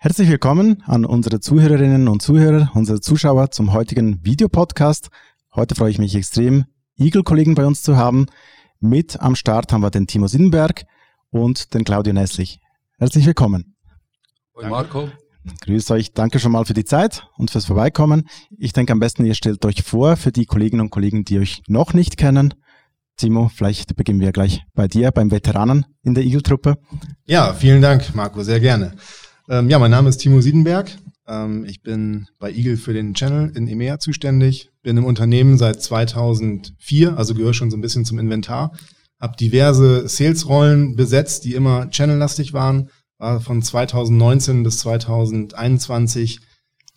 Herzlich willkommen an unsere Zuhörerinnen und Zuhörer, unsere Zuschauer zum heutigen Videopodcast. Heute freue ich mich extrem, Eagle-Kollegen bei uns zu haben. Mit am Start haben wir den Timo Siedenberg und den Claudio Nesslich. Herzlich willkommen. Hoi Marco. Grüß euch, danke schon mal für die Zeit und fürs Vorbeikommen. Ich denke am besten, ihr stellt euch vor für die Kolleginnen und Kollegen, die euch noch nicht kennen. Timo, vielleicht beginnen wir gleich bei dir, beim Veteranen in der Eagle-Truppe. Ja, vielen Dank, Marco, sehr gerne. Ähm, ja, mein Name ist Timo Siedenberg. Ähm, ich bin bei Eagle für den Channel in EMEA zuständig. Bin im Unternehmen seit 2004, also gehöre schon so ein bisschen zum Inventar. Habe diverse Sales-Rollen besetzt, die immer channellastig waren. War von 2019 bis 2021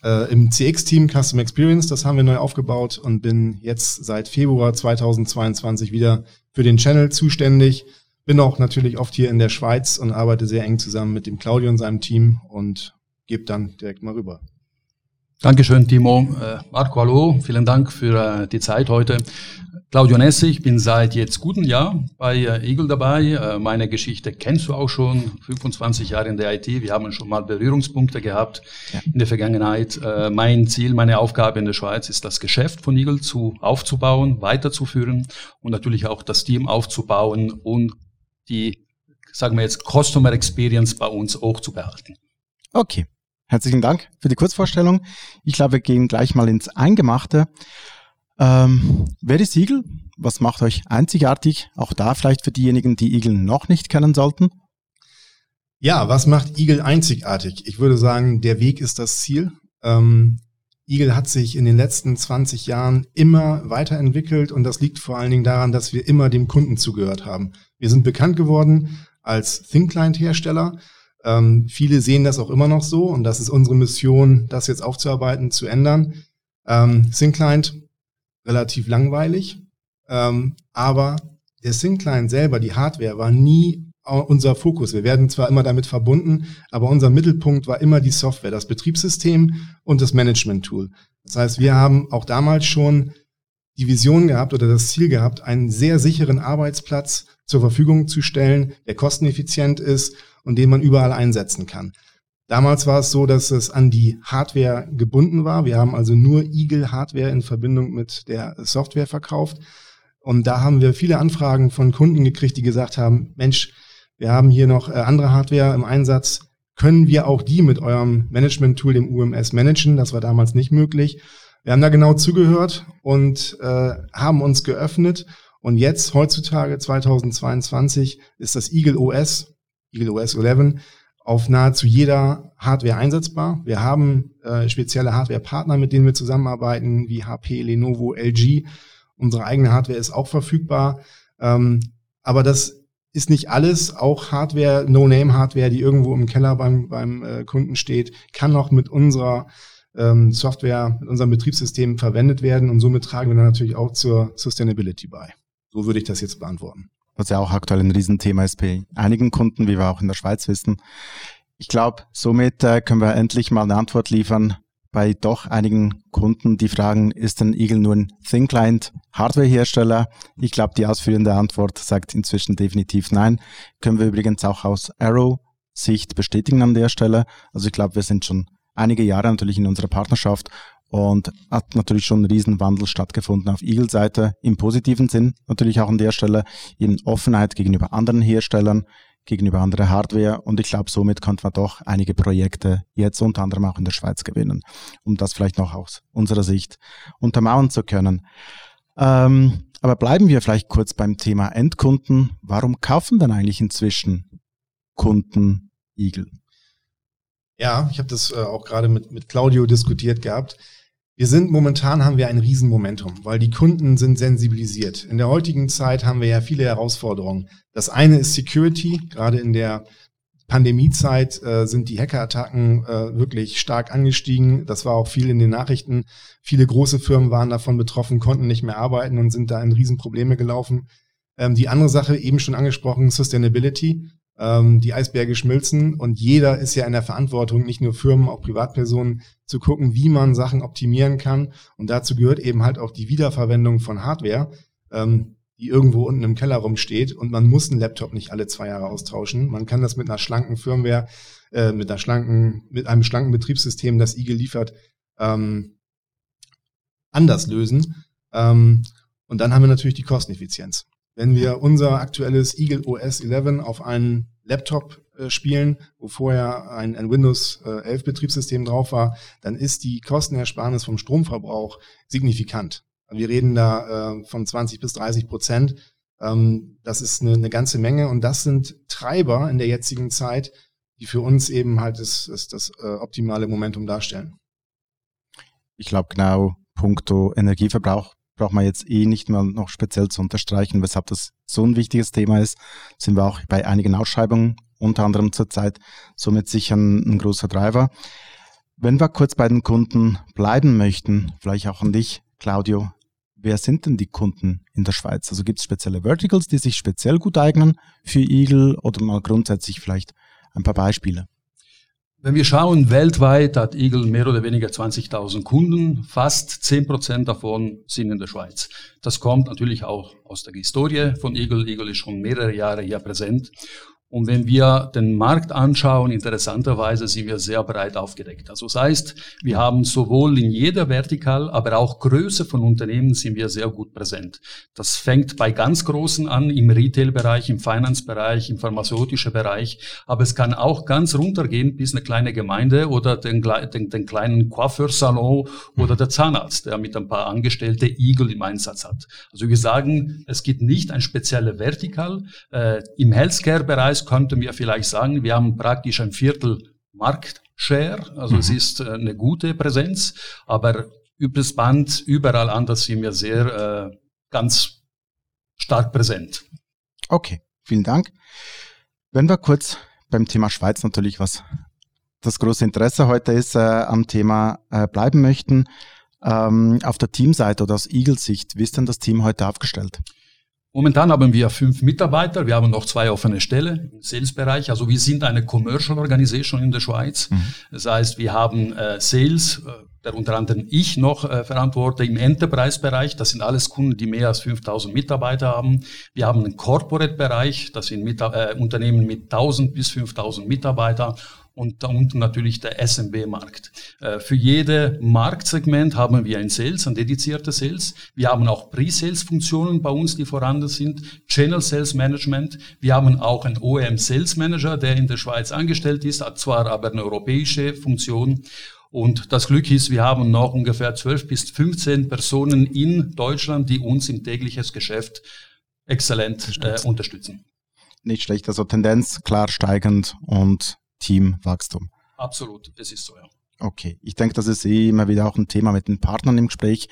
äh, im CX-Team Custom Experience. Das haben wir neu aufgebaut und bin jetzt seit Februar 2022 wieder für den Channel zuständig bin auch natürlich oft hier in der Schweiz und arbeite sehr eng zusammen mit dem Claudio und seinem Team und gebe dann direkt mal rüber. Dankeschön, Timo. Äh, Marco, hallo. Vielen Dank für äh, die Zeit heute. Claudio Nessi, ich bin seit jetzt guten Jahr bei äh, Eagle dabei. Meine Geschichte kennst du auch schon. 25 Jahre in der IT. Wir haben schon mal Berührungspunkte gehabt ja. in der Vergangenheit. Mein Ziel, meine Aufgabe in der Schweiz ist, das Geschäft von Eagle zu aufzubauen, weiterzuführen und natürlich auch das Team aufzubauen und die, sagen wir jetzt, Customer Experience bei uns auch zu behalten. Okay. Herzlichen Dank für die Kurzvorstellung. Ich glaube, wir gehen gleich mal ins Eingemachte. Ähm, wer ist Eagle? Was macht euch einzigartig? Auch da vielleicht für diejenigen, die Eagle noch nicht kennen sollten. Ja, was macht Eagle einzigartig? Ich würde sagen, der Weg ist das Ziel. Ähm, Eagle hat sich in den letzten 20 Jahren immer weiterentwickelt und das liegt vor allen Dingen daran, dass wir immer dem Kunden zugehört haben. Wir sind bekannt geworden als Think Client Hersteller. Ähm, viele sehen das auch immer noch so und das ist unsere Mission, das jetzt aufzuarbeiten, zu ändern. Ähm, Think Client relativ langweilig, ähm, aber der Think Client selber, die Hardware, war nie unser Fokus. Wir werden zwar immer damit verbunden, aber unser Mittelpunkt war immer die Software, das Betriebssystem und das Management-Tool. Das heißt, wir haben auch damals schon die Vision gehabt oder das Ziel gehabt, einen sehr sicheren Arbeitsplatz zur Verfügung zu stellen, der kosteneffizient ist und den man überall einsetzen kann. Damals war es so, dass es an die Hardware gebunden war. Wir haben also nur Eagle Hardware in Verbindung mit der Software verkauft. Und da haben wir viele Anfragen von Kunden gekriegt, die gesagt haben, Mensch, wir haben hier noch äh, andere Hardware im Einsatz. Können wir auch die mit eurem Management-Tool, dem UMS, managen? Das war damals nicht möglich. Wir haben da genau zugehört und äh, haben uns geöffnet. Und jetzt, heutzutage, 2022, ist das Eagle OS, Eagle OS 11, auf nahezu jeder Hardware einsetzbar. Wir haben äh, spezielle Hardware-Partner, mit denen wir zusammenarbeiten, wie HP, Lenovo, LG. Unsere eigene Hardware ist auch verfügbar. Ähm, aber das ist nicht alles, auch Hardware, No-Name-Hardware, die irgendwo im Keller beim, beim äh, Kunden steht, kann noch mit unserer ähm, Software, mit unserem Betriebssystem verwendet werden und somit tragen wir dann natürlich auch zur Sustainability bei. So würde ich das jetzt beantworten. Was ja auch aktuell ein Riesenthema ist bei einigen Kunden, wie wir auch in der Schweiz wissen. Ich glaube, somit äh, können wir endlich mal eine Antwort liefern, bei doch einigen Kunden, die fragen, ist denn Eagle nur ein Thin Client Hardware-Hersteller? Ich glaube, die ausführende Antwort sagt inzwischen definitiv nein. Können wir übrigens auch aus Arrow Sicht bestätigen an der Stelle. Also ich glaube, wir sind schon einige Jahre natürlich in unserer Partnerschaft und hat natürlich schon ein Riesenwandel stattgefunden auf Eagle-Seite im positiven Sinn. Natürlich auch an der Stelle in Offenheit gegenüber anderen Herstellern, gegenüber anderer Hardware und ich glaube, somit konnte man doch einige Projekte jetzt unter anderem auch in der Schweiz gewinnen, um das vielleicht noch aus unserer Sicht untermauern zu können. Ähm, aber bleiben wir vielleicht kurz beim Thema Endkunden. Warum kaufen denn eigentlich inzwischen Kunden Eagle? Ja, ich habe das äh, auch gerade mit, mit Claudio diskutiert gehabt. Wir sind momentan haben wir ein Riesenmomentum, weil die Kunden sind sensibilisiert. In der heutigen Zeit haben wir ja viele Herausforderungen. Das eine ist Security. Gerade in der Pandemiezeit äh, sind die Hackerattacken äh, wirklich stark angestiegen. Das war auch viel in den Nachrichten. Viele große Firmen waren davon betroffen, konnten nicht mehr arbeiten und sind da in Riesenprobleme gelaufen. Ähm, die andere Sache, eben schon angesprochen, Sustainability die Eisberge schmilzen und jeder ist ja in der Verantwortung, nicht nur Firmen, auch Privatpersonen, zu gucken, wie man Sachen optimieren kann. Und dazu gehört eben halt auch die Wiederverwendung von Hardware. Ähm, die irgendwo unten im Keller rumsteht und man muss einen Laptop nicht alle zwei Jahre austauschen. Man kann das mit einer schlanken Firmware, äh, mit einer schlanken, mit einem schlanken Betriebssystem, das Eagle liefert, ähm, anders lösen. Ähm, und dann haben wir natürlich die Kosteneffizienz. Wenn wir unser aktuelles Eagle OS 11 auf einen Laptop äh, spielen, wo vorher ein, ein Windows äh, 11 Betriebssystem drauf war, dann ist die Kostenersparnis vom Stromverbrauch signifikant. Wir reden da äh, von 20 bis 30 Prozent. Ähm, das ist eine, eine ganze Menge und das sind Treiber in der jetzigen Zeit, die für uns eben halt das, das, das äh, optimale Momentum darstellen. Ich glaube genau, puncto Energieverbrauch braucht man jetzt eh nicht mal noch speziell zu unterstreichen, weshalb das so ein wichtiges Thema ist. Sind wir auch bei einigen Ausschreibungen, unter anderem zurzeit, somit sicher ein, ein großer Driver. Wenn wir kurz bei den Kunden bleiben möchten, vielleicht auch an dich, Claudio, wer sind denn die Kunden in der Schweiz? Also gibt es spezielle Verticals, die sich speziell gut eignen für Eagle oder mal grundsätzlich vielleicht ein paar Beispiele? Wenn wir schauen, weltweit hat Eagle mehr oder weniger 20.000 Kunden. Fast 10 Prozent davon sind in der Schweiz. Das kommt natürlich auch aus der Historie von Eagle. Eagle ist schon mehrere Jahre hier präsent. Und wenn wir den Markt anschauen, interessanterweise sind wir sehr breit aufgedeckt. Also das heißt, wir haben sowohl in jeder Vertikal, aber auch Größe von Unternehmen sind wir sehr gut präsent. Das fängt bei ganz Großen an, im Retail-Bereich, im Finance-Bereich, im pharmazeutischen Bereich, aber es kann auch ganz runtergehen bis eine kleine Gemeinde oder den, den, den kleinen Coiffeursalon oder der Zahnarzt, der mit ein paar Angestellte Eagle im Einsatz hat. Also wir sagen, es gibt nicht ein spezielle Vertikal. Äh, Im Healthcare-Bereich Preis könnten wir vielleicht sagen, wir haben praktisch ein Viertel Marktshare, also mhm. es ist äh, eine gute Präsenz, aber übers Band, überall anders sind wir sehr äh, ganz stark präsent. Okay, vielen Dank. Wenn wir kurz beim Thema Schweiz natürlich was das große Interesse heute ist, äh, am Thema äh, bleiben möchten. Ähm, auf der Teamseite oder aus Eagle-Sicht, wie ist denn das Team heute aufgestellt? Momentan haben wir fünf Mitarbeiter. Wir haben noch zwei offene Stellen im Sales-Bereich. Also wir sind eine Commercial Organisation in der Schweiz. Mhm. Das heißt, wir haben äh, Sales, äh, der unter anderem ich noch äh, verantworte im Enterprise-Bereich. Das sind alles Kunden, die mehr als 5000 Mitarbeiter haben. Wir haben einen Corporate-Bereich. Das sind mit, äh, Unternehmen mit 1000 bis 5000 Mitarbeiter und da unten natürlich der SMB-Markt. Äh, für jede Marktsegment haben wir ein Sales, ein dedizierter Sales. Wir haben auch Pre-Sales-Funktionen bei uns, die vorhanden sind, Channel Sales Management. Wir haben auch einen OEM Sales Manager, der in der Schweiz angestellt ist, hat zwar aber eine europäische Funktion. Und das Glück ist, wir haben noch ungefähr 12 bis 15 Personen in Deutschland, die uns im tägliches Geschäft exzellent äh, unterstützen. Nicht schlecht, also Tendenz klar steigend und Teamwachstum. Absolut, es ist so, ja. Okay, ich denke, das ist eh immer wieder auch ein Thema mit den Partnern im Gespräch.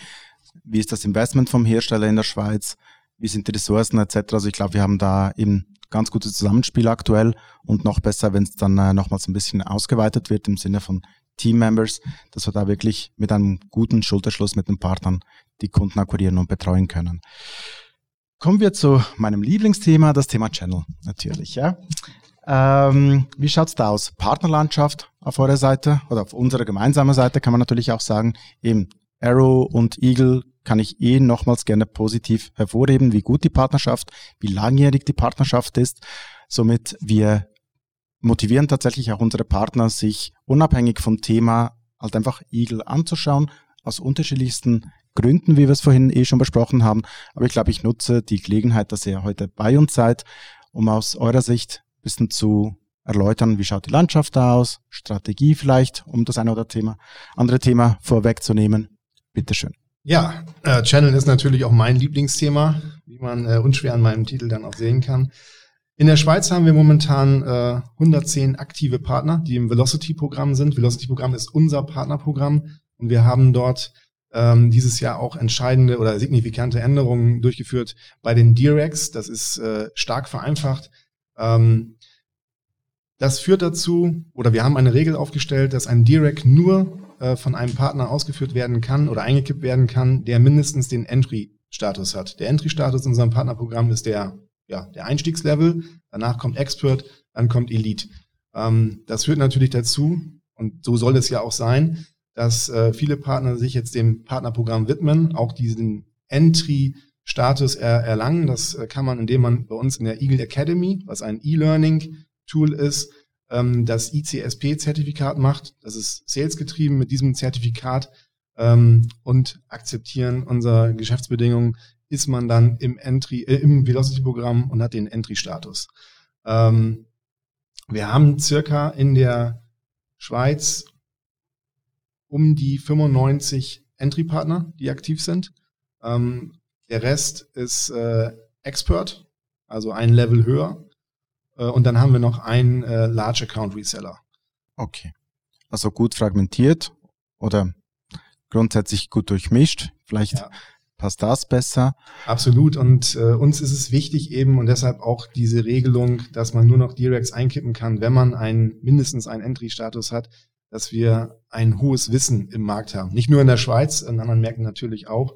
Wie ist das Investment vom Hersteller in der Schweiz? Wie sind die Ressourcen etc.? Also ich glaube, wir haben da eben ganz gutes Zusammenspiel aktuell und noch besser, wenn es dann äh, nochmals ein bisschen ausgeweitet wird im Sinne von Team-Members, dass wir da wirklich mit einem guten Schulterschluss mit den Partnern die Kunden akquirieren und betreuen können. Kommen wir zu meinem Lieblingsthema, das Thema Channel natürlich. Ja. Ähm, wie schaut's da aus? Partnerlandschaft auf eurer Seite oder auf unserer gemeinsamen Seite kann man natürlich auch sagen, eben Arrow und Eagle kann ich eh nochmals gerne positiv hervorheben, wie gut die Partnerschaft, wie langjährig die Partnerschaft ist. Somit wir motivieren tatsächlich auch unsere Partner, sich unabhängig vom Thema halt einfach Eagle anzuschauen, aus unterschiedlichsten Gründen, wie wir es vorhin eh schon besprochen haben. Aber ich glaube, ich nutze die Gelegenheit, dass ihr heute bei uns seid, um aus eurer Sicht bisschen zu erläutern, wie schaut die Landschaft da aus, Strategie vielleicht, um das eine oder Thema, andere Thema vorwegzunehmen. Bitteschön. Ja, äh, Channel ist natürlich auch mein Lieblingsthema, wie man äh, unschwer an meinem Titel dann auch sehen kann. In der Schweiz haben wir momentan äh, 110 aktive Partner, die im Velocity-Programm sind. Velocity-Programm ist unser Partnerprogramm und wir haben dort ähm, dieses Jahr auch entscheidende oder signifikante Änderungen durchgeführt bei den Directs. Das ist äh, stark vereinfacht. Ähm, das führt dazu, oder wir haben eine Regel aufgestellt, dass ein Direct nur äh, von einem Partner ausgeführt werden kann oder eingekippt werden kann, der mindestens den Entry-Status hat. Der Entry-Status in unserem Partnerprogramm ist der, ja, der Einstiegslevel, danach kommt Expert, dann kommt Elite. Ähm, das führt natürlich dazu, und so soll es ja auch sein, dass äh, viele Partner sich jetzt dem Partnerprogramm widmen, auch diesen Entry Status er, erlangen. Das äh, kann man, indem man bei uns in der Eagle Academy, was ein E-Learning-Tool ist, ähm, das ICSP-Zertifikat macht. Das ist salesgetrieben mit diesem Zertifikat ähm, und akzeptieren unserer Geschäftsbedingungen ist man dann im Entry, äh, im Velocity-Programm und hat den Entry-Status. Ähm, wir haben circa in der Schweiz um die 95 Entry-Partner, die aktiv sind. Ähm, der Rest ist äh, Expert, also ein Level höher. Äh, und dann haben wir noch einen äh, Large Account Reseller. Okay. Also gut fragmentiert oder grundsätzlich gut durchmischt. Vielleicht ja. passt das besser. Absolut. Und äh, uns ist es wichtig eben und deshalb auch diese Regelung, dass man nur noch Directs einkippen kann, wenn man einen, mindestens einen Entry-Status hat, dass wir ein hohes Wissen im Markt haben. Nicht nur in der Schweiz, in anderen Märkten natürlich auch.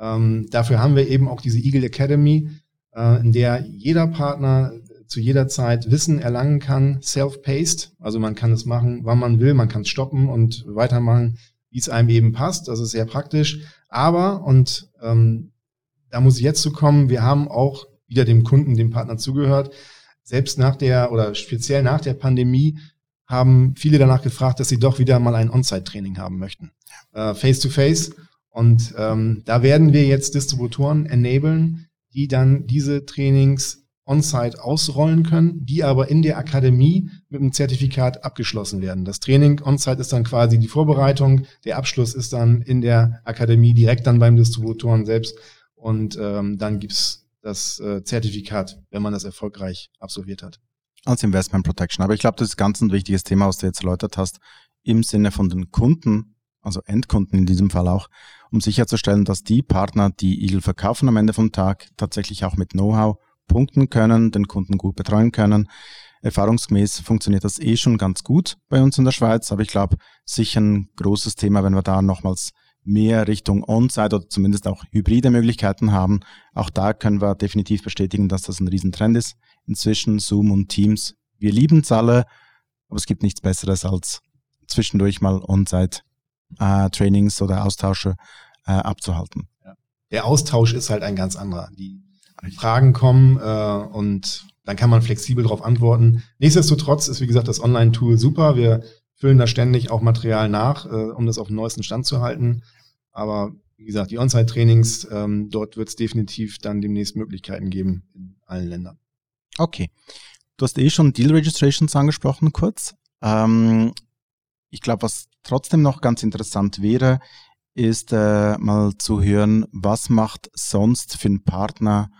Ähm, dafür haben wir eben auch diese Eagle Academy, äh, in der jeder Partner zu jeder Zeit Wissen erlangen kann, self-paced. Also man kann es machen, wann man will, man kann es stoppen und weitermachen, wie es einem eben passt. Das ist sehr praktisch. Aber, und ähm, da muss ich jetzt zu kommen, wir haben auch wieder dem Kunden, dem Partner zugehört. Selbst nach der oder speziell nach der Pandemie haben viele danach gefragt, dass sie doch wieder mal ein On-Site-Training haben möchten. Äh, Face-to-face. -face. Und ähm, da werden wir jetzt Distributoren enablen, die dann diese Trainings on-site ausrollen können, die aber in der Akademie mit einem Zertifikat abgeschlossen werden. Das Training on-site ist dann quasi die Vorbereitung, der Abschluss ist dann in der Akademie direkt dann beim Distributoren selbst und ähm, dann gibt's das äh, Zertifikat, wenn man das erfolgreich absolviert hat. Als Investment Protection. Aber ich glaube, das ist ganz ein wichtiges Thema, was du jetzt erläutert hast, im Sinne von den Kunden, also Endkunden in diesem Fall auch, um sicherzustellen, dass die Partner, die Eagle verkaufen am Ende vom Tag, tatsächlich auch mit Know-how punkten können, den Kunden gut betreuen können. Erfahrungsgemäß funktioniert das eh schon ganz gut bei uns in der Schweiz, aber ich glaube, sicher ein großes Thema, wenn wir da nochmals mehr Richtung On-Site oder zumindest auch hybride Möglichkeiten haben. Auch da können wir definitiv bestätigen, dass das ein Riesentrend ist. Inzwischen Zoom und Teams. Wir lieben es alle, aber es gibt nichts Besseres als zwischendurch mal On-Site äh, Trainings oder Austausche äh, abzuhalten. Der Austausch ist halt ein ganz anderer. Die Fragen kommen äh, und dann kann man flexibel darauf antworten. Nichtsdestotrotz ist, wie gesagt, das Online-Tool super. Wir füllen da ständig auch Material nach, äh, um das auf dem neuesten Stand zu halten. Aber wie gesagt, die On-Site-Trainings, ähm, dort wird es definitiv dann demnächst Möglichkeiten geben in allen Ländern. Okay. Du hast eh schon Deal Registrations angesprochen, kurz. Ähm, ich glaube, was trotzdem noch ganz interessant wäre, ist äh, mal zu hören, was macht sonst für einen Partner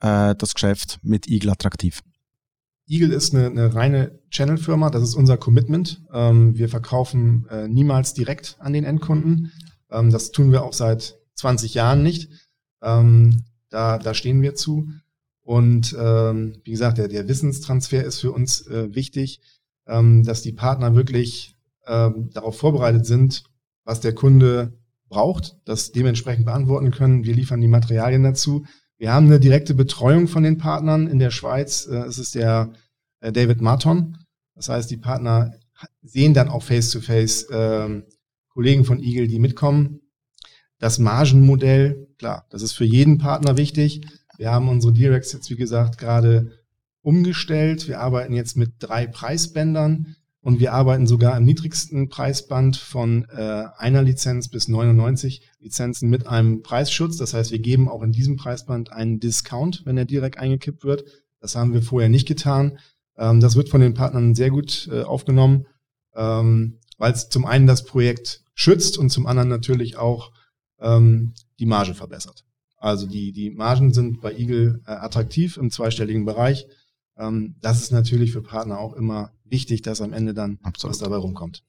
äh, das Geschäft mit Eagle attraktiv? Eagle ist eine, eine reine Channel-Firma, das ist unser Commitment. Ähm, wir verkaufen äh, niemals direkt an den Endkunden. Ähm, das tun wir auch seit 20 Jahren nicht. Ähm, da, da stehen wir zu. Und ähm, wie gesagt, der, der Wissenstransfer ist für uns äh, wichtig, ähm, dass die Partner wirklich ähm, darauf vorbereitet sind, was der Kunde braucht, das dementsprechend beantworten können. Wir liefern die Materialien dazu. Wir haben eine direkte Betreuung von den Partnern. In der Schweiz äh, ist es der äh, David Marton. Das heißt, die Partner sehen dann auch face-to-face äh, Kollegen von Eagle, die mitkommen. Das Margenmodell, klar, das ist für jeden Partner wichtig. Wir haben unsere Directs jetzt, wie gesagt, gerade umgestellt. Wir arbeiten jetzt mit drei Preisbändern. Und wir arbeiten sogar im niedrigsten Preisband von äh, einer Lizenz bis 99 Lizenzen mit einem Preisschutz. Das heißt, wir geben auch in diesem Preisband einen Discount, wenn er direkt eingekippt wird. Das haben wir vorher nicht getan. Ähm, das wird von den Partnern sehr gut äh, aufgenommen, ähm, weil es zum einen das Projekt schützt und zum anderen natürlich auch ähm, die Marge verbessert. Also die, die Margen sind bei Eagle äh, attraktiv im zweistelligen Bereich. Ähm, das ist natürlich für Partner auch immer wichtig, dass am Ende dann Absolut. was dabei rumkommt.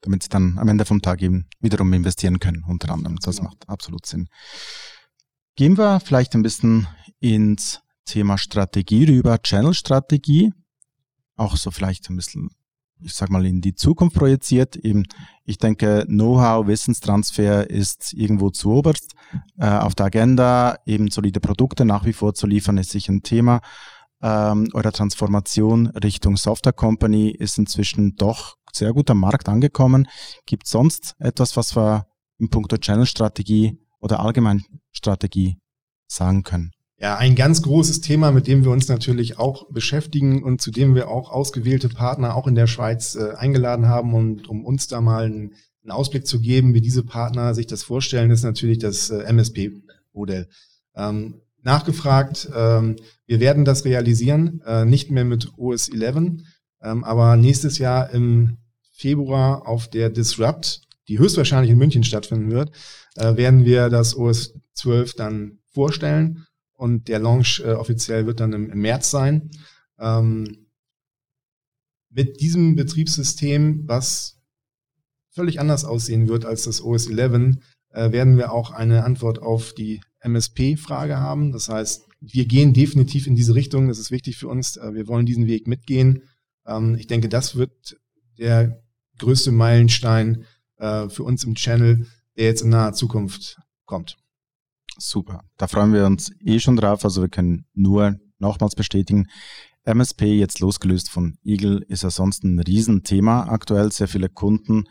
Damit sie dann am Ende vom Tag eben wiederum investieren können, unter anderem. Das genau. macht absolut Sinn. Gehen wir vielleicht ein bisschen ins Thema Strategie rüber, Channel-Strategie. Auch so vielleicht ein bisschen, ich sag mal, in die Zukunft projiziert. Eben, ich denke, Know-how, Wissenstransfer ist irgendwo zu oberst äh, auf der Agenda. Eben solide Produkte nach wie vor zu liefern, ist sicher ein Thema ähm, eurer Transformation Richtung Software Company ist inzwischen doch sehr gut am Markt angekommen. Gibt sonst etwas, was wir im Punkto Channel-Strategie oder allgemein Strategie sagen können. Ja, ein ganz großes Thema, mit dem wir uns natürlich auch beschäftigen und zu dem wir auch ausgewählte Partner auch in der Schweiz äh, eingeladen haben und um uns da mal einen, einen, Ausblick zu geben, wie diese Partner sich das vorstellen, ist natürlich das äh, MSP-Modell. Ähm, nachgefragt, ähm, wir werden das realisieren, äh, nicht mehr mit OS 11, ähm, aber nächstes Jahr im Februar auf der Disrupt, die höchstwahrscheinlich in München stattfinden wird, äh, werden wir das OS 12 dann vorstellen und der Launch äh, offiziell wird dann im, im März sein. Ähm, mit diesem Betriebssystem, was völlig anders aussehen wird als das OS 11, äh, werden wir auch eine Antwort auf die MSP-Frage haben. Das heißt, wir gehen definitiv in diese Richtung. Das ist wichtig für uns. Äh, wir wollen diesen Weg mitgehen. Ähm, ich denke, das wird der größte Meilenstein äh, für uns im Channel, der jetzt in naher Zukunft kommt. Super. Da freuen wir uns eh schon drauf. Also wir können nur nochmals bestätigen, MSP jetzt losgelöst von Eagle ist ja sonst ein Riesenthema aktuell. Sehr viele Kunden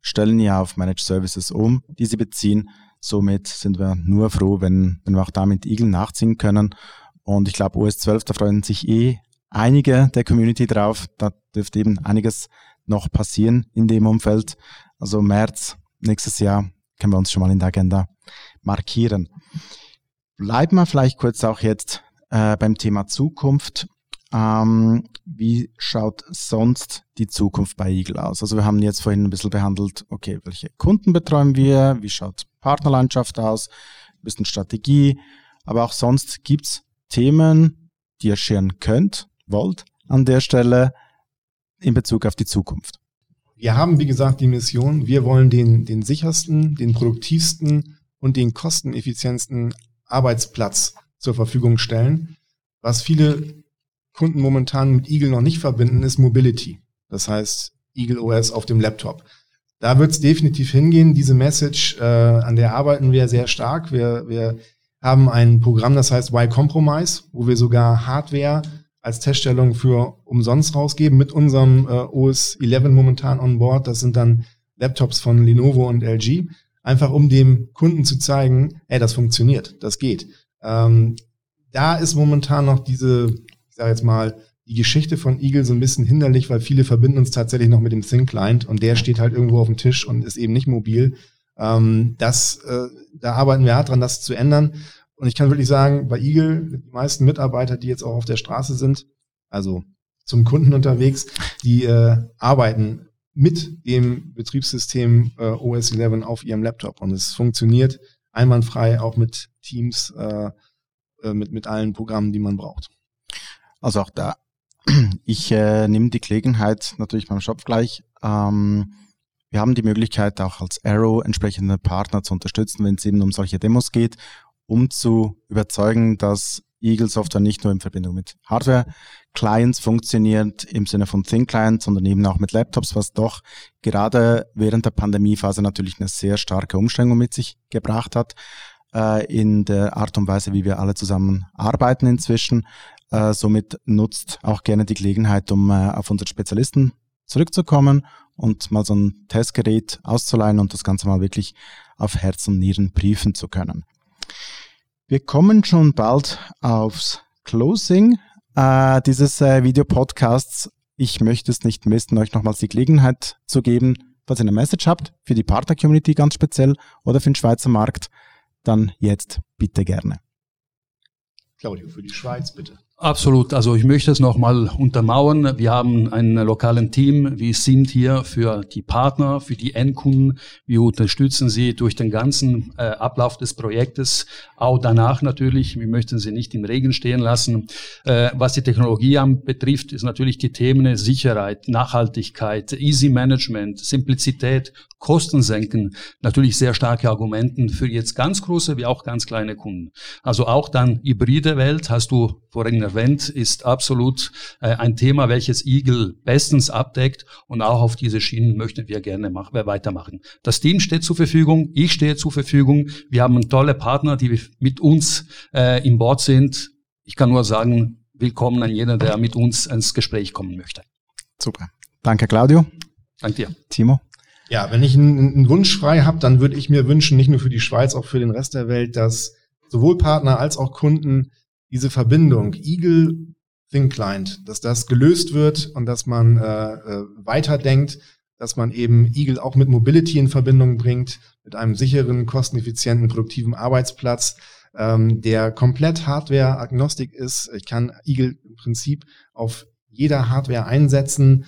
stellen ja auf Managed Services um, die sie beziehen. Somit sind wir nur froh, wenn, wenn wir auch damit Eagle nachziehen können. Und ich glaube, OS 12, da freuen sich eh einige der Community drauf. Da dürfte eben einiges noch passieren in dem Umfeld. Also März nächstes Jahr können wir uns schon mal in der Agenda markieren. Bleiben wir vielleicht kurz auch jetzt äh, beim Thema Zukunft. Ähm, wie schaut sonst die Zukunft bei Eagle aus? Also wir haben jetzt vorhin ein bisschen behandelt, okay, welche Kunden betreuen wir, wie schaut Partnerlandschaft aus, ein bisschen Strategie, aber auch sonst gibt's Themen, die ihr scheren könnt, wollt an der Stelle in Bezug auf die Zukunft. Wir haben, wie gesagt, die Mission, wir wollen den, den sichersten, den produktivsten und den kosteneffizientesten Arbeitsplatz zur Verfügung stellen. Was viele Kunden momentan mit Eagle noch nicht verbinden, ist Mobility. Das heißt Eagle OS auf dem Laptop. Da wird es definitiv hingehen. Diese Message, äh, an der arbeiten wir sehr stark. Wir, wir haben ein Programm, das heißt Y Compromise, wo wir sogar Hardware als Teststellung für umsonst rausgeben mit unserem äh, OS 11 momentan on board. Das sind dann Laptops von Lenovo und LG. Einfach um dem Kunden zu zeigen, ey, das funktioniert, das geht. Ähm, da ist momentan noch diese, sage jetzt mal, die Geschichte von Eagle so ein bisschen hinderlich, weil viele verbinden uns tatsächlich noch mit dem Thin Client und der steht halt irgendwo auf dem Tisch und ist eben nicht mobil. Ähm, das, äh, da arbeiten wir hart dran, das zu ändern. Und ich kann wirklich sagen, bei Eagle, die meisten Mitarbeiter, die jetzt auch auf der Straße sind, also zum Kunden unterwegs, die äh, arbeiten mit dem Betriebssystem äh, OS 11 auf ihrem Laptop. Und es funktioniert einwandfrei auch mit Teams, äh, äh, mit, mit allen Programmen, die man braucht. Also auch da, ich äh, nehme die Gelegenheit natürlich beim Shop gleich. Ähm, wir haben die Möglichkeit auch als Arrow entsprechende Partner zu unterstützen, wenn es eben um solche Demos geht, um zu überzeugen, dass Eagle Software nicht nur in Verbindung mit Hardware Clients funktioniert im Sinne von Thin Clients, sondern eben auch mit Laptops, was doch gerade während der Pandemiephase natürlich eine sehr starke Umstellung mit sich gebracht hat äh, in der Art und Weise, wie wir alle zusammen arbeiten inzwischen. Äh, somit nutzt auch gerne die Gelegenheit, um äh, auf unsere Spezialisten zurückzukommen und mal so ein Testgerät auszuleihen und das Ganze mal wirklich auf Herz und Nieren briefen zu können. Wir kommen schon bald aufs Closing äh, dieses äh, Videopodcasts. Ich möchte es nicht missen, euch nochmals die Gelegenheit zu geben, falls ihr eine Message habt, für die Partner-Community ganz speziell oder für den Schweizer Markt, dann jetzt bitte gerne. Claudio, für die Schweiz bitte. Absolut. Also ich möchte es nochmal untermauern. Wir haben ein lokalen Team. Wir sind hier für die Partner, für die Endkunden. Wir unterstützen sie durch den ganzen äh, Ablauf des Projektes. Auch danach natürlich. Wir möchten sie nicht im Regen stehen lassen. Äh, was die Technologie betrifft, ist natürlich die Themen Sicherheit, Nachhaltigkeit, Easy Management, Simplizität, Kosten senken. Natürlich sehr starke Argumenten für jetzt ganz große wie auch ganz kleine Kunden. Also auch dann hybride Welt hast du vorhin erwähnt, ist absolut äh, ein Thema, welches Eagle bestens abdeckt und auch auf diese Schienen möchten wir gerne machen, äh, weitermachen. Das Team steht zur Verfügung, ich stehe zur Verfügung, wir haben tolle Partner, die mit uns äh, im Board sind. Ich kann nur sagen, willkommen an jeder, der mit uns ins Gespräch kommen möchte. Super. Danke, Claudio. Danke dir. Timo. Ja, wenn ich einen, einen Wunsch frei habe, dann würde ich mir wünschen, nicht nur für die Schweiz, auch für den Rest der Welt, dass sowohl Partner als auch Kunden diese Verbindung Eagle Think Client, dass das gelöst wird und dass man äh, äh, weiterdenkt, dass man eben Eagle auch mit Mobility in Verbindung bringt, mit einem sicheren, kosteneffizienten, produktiven Arbeitsplatz, ähm, der komplett Hardware-agnostik ist. Ich kann Eagle im Prinzip auf jeder Hardware einsetzen.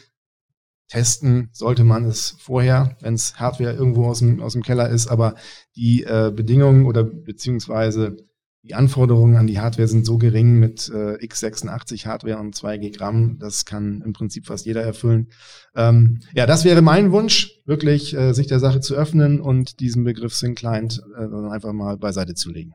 Testen sollte man es vorher, wenn es Hardware irgendwo aus dem, aus dem Keller ist, aber die äh, Bedingungen oder beziehungsweise die Anforderungen an die Hardware sind so gering mit äh, x86 Hardware und 2 G RAM. Das kann im Prinzip fast jeder erfüllen. Ähm, ja, das wäre mein Wunsch, wirklich äh, sich der Sache zu öffnen und diesen Begriff Sync Client äh, einfach mal beiseite zu legen.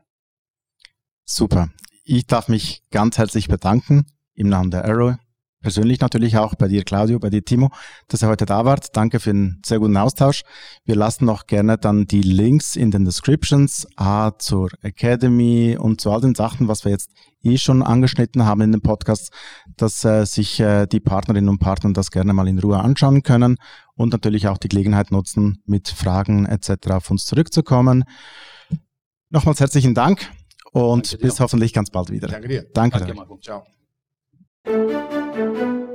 Super. Ich darf mich ganz herzlich bedanken im Namen der Arrow persönlich natürlich auch bei dir, Claudio, bei dir, Timo, dass ihr heute da wart. Danke für einen sehr guten Austausch. Wir lassen noch gerne dann die Links in den Descriptions A zur Academy und zu all den Sachen, was wir jetzt eh schon angeschnitten haben in dem Podcast, dass äh, sich äh, die Partnerinnen und Partner das gerne mal in Ruhe anschauen können und natürlich auch die Gelegenheit nutzen, mit Fragen etc. auf uns zurückzukommen. Nochmals herzlichen Dank und bis hoffentlich ganz bald wieder. Danke dir. Danke. Danke Ciao. Música